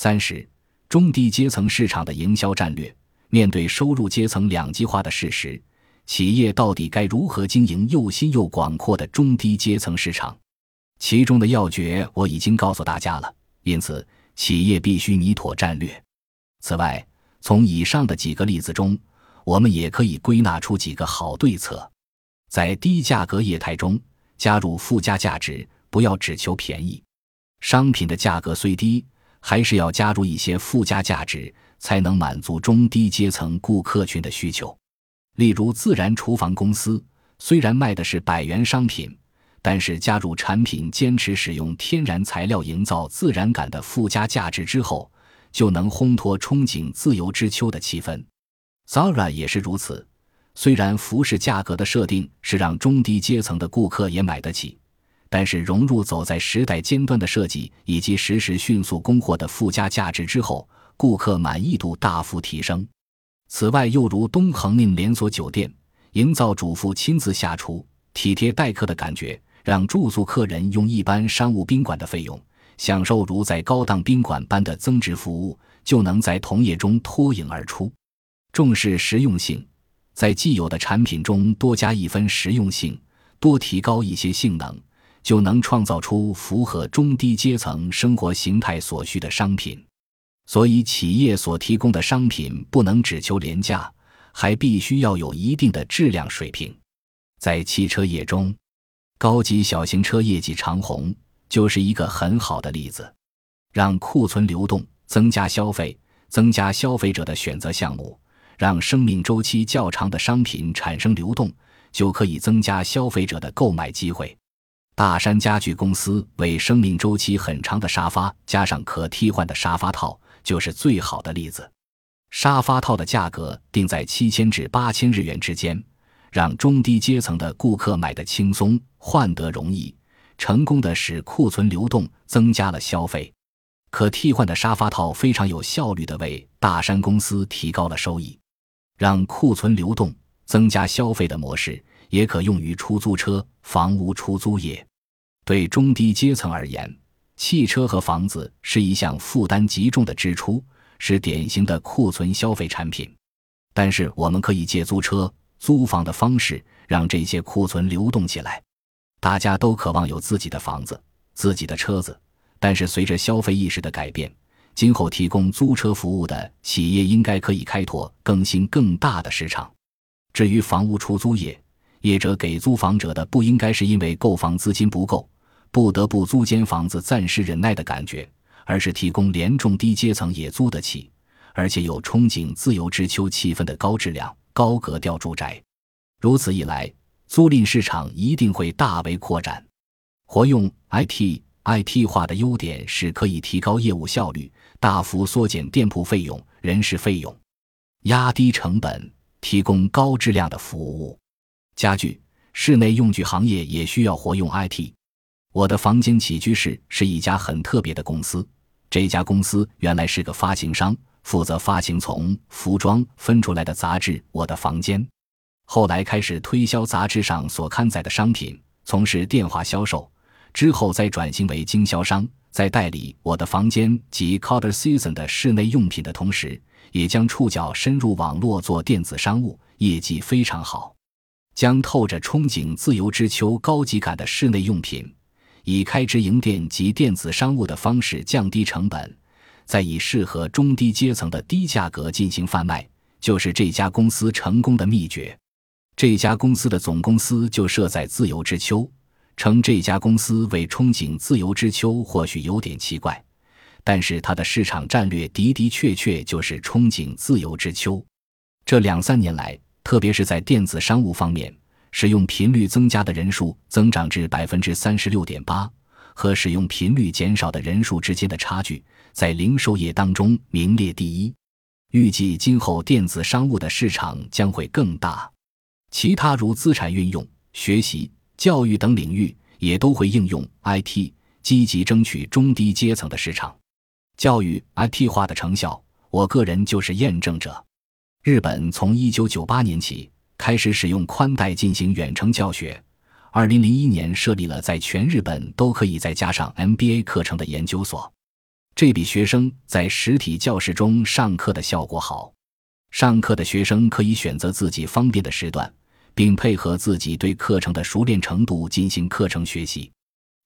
三十，中低阶层市场的营销战略。面对收入阶层两极化的事实，企业到底该如何经营又新又广阔的中低阶层市场？其中的要诀我已经告诉大家了。因此，企业必须拟妥战略。此外，从以上的几个例子中，我们也可以归纳出几个好对策：在低价格业态中加入附加价值，不要只求便宜。商品的价格虽低，还是要加入一些附加价值。才能满足中低阶层顾客群的需求。例如，自然厨房公司虽然卖的是百元商品，但是加入产品坚持使用天然材料、营造自然感的附加价值之后，就能烘托憧憬自由之秋的气氛。Zara 也是如此，虽然服饰价格的设定是让中低阶层的顾客也买得起，但是融入走在时代尖端的设计以及实时迅速供货的附加价值之后。顾客满意度大幅提升。此外，又如东恒令连锁酒店，营造主妇亲自下厨、体贴待客的感觉，让住宿客人用一般商务宾馆的费用，享受如在高档宾馆般的增值服务，就能在同业中脱颖而出。重视实用性，在既有的产品中多加一分实用性，多提高一些性能，就能创造出符合中低阶层生活形态所需的商品。所以，企业所提供的商品不能只求廉价，还必须要有一定的质量水平。在汽车业中，高级小型车业绩长红就是一个很好的例子。让库存流动，增加消费，增加消费者的选择项目，让生命周期较长的商品产生流动，就可以增加消费者的购买机会。大山家具公司为生命周期很长的沙发加上可替换的沙发套。就是最好的例子，沙发套的价格定在七千至八千日元之间，让中低阶层的顾客买得轻松、换得容易，成功的使库存流动，增加了消费。可替换的沙发套非常有效率的为大山公司提高了收益，让库存流动、增加消费的模式也可用于出租车、房屋出租业。对中低阶层而言。汽车和房子是一项负担极重的支出，是典型的库存消费产品。但是，我们可以借租车、租房的方式，让这些库存流动起来。大家都渴望有自己的房子、自己的车子，但是随着消费意识的改变，今后提供租车服务的企业应该可以开拓更新更大的市场。至于房屋出租业，业者给租房者的不应该是因为购房资金不够。不得不租间房子暂时忍耐的感觉，而是提供连中低阶层也租得起，而且有憧憬自由之秋气氛的高质量、高格调住宅。如此一来，租赁市场一定会大为扩展。活用 IT IT 化的优点是可以提高业务效率，大幅缩减店铺费用、人事费用，压低成本，提供高质量的服务。家具、室内用具行业也需要活用 IT。我的房间起居室是一家很特别的公司。这家公司原来是个发行商，负责发行从服装分出来的杂志《我的房间》，后来开始推销杂志上所刊载的商品，从事电话销售。之后再转型为经销商，在代理《我的房间》及 Color Season 的室内用品的同时，也将触角深入网络做电子商务，业绩非常好。将透着憧憬自由之秋高级感的室内用品。以开直营店及电子商务的方式降低成本，再以适合中低阶层的低价格进行贩卖，就是这家公司成功的秘诀。这家公司的总公司就设在自由之丘，称这家公司为憧憬自由之丘，或许有点奇怪，但是它的市场战略的的确确就是憧憬自由之丘。这两三年来，特别是在电子商务方面。使用频率增加的人数增长至百分之三十六点八，和使用频率减少的人数之间的差距，在零售业当中名列第一。预计今后电子商务的市场将会更大，其他如资产运用、学习、教育等领域也都会应用 IT，积极争取中低阶层的市场。教育 IT 化的成效，我个人就是验证者。日本从一九九八年起。开始使用宽带进行远程教学。二零零一年设立了在全日本都可以再加上 MBA 课程的研究所。这比学生在实体教室中上课的效果好。上课的学生可以选择自己方便的时段，并配合自己对课程的熟练程度进行课程学习。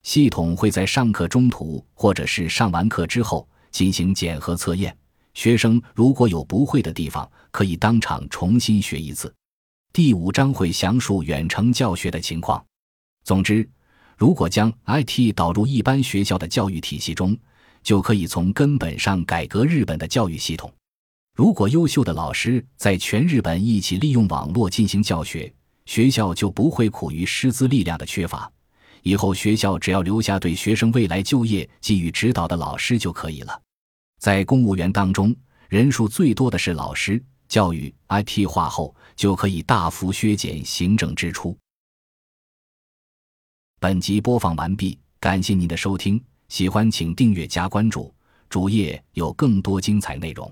系统会在上课中途或者是上完课之后进行检核测验。学生如果有不会的地方，可以当场重新学一次。第五章会详述远程教学的情况。总之，如果将 IT 导入一般学校的教育体系中，就可以从根本上改革日本的教育系统。如果优秀的老师在全日本一起利用网络进行教学，学校就不会苦于师资力量的缺乏。以后学校只要留下对学生未来就业给予指导的老师就可以了。在公务员当中，人数最多的是老师。教育 IT 化后，就可以大幅削减行政支出。本集播放完毕，感谢您的收听，喜欢请订阅加关注，主页有更多精彩内容。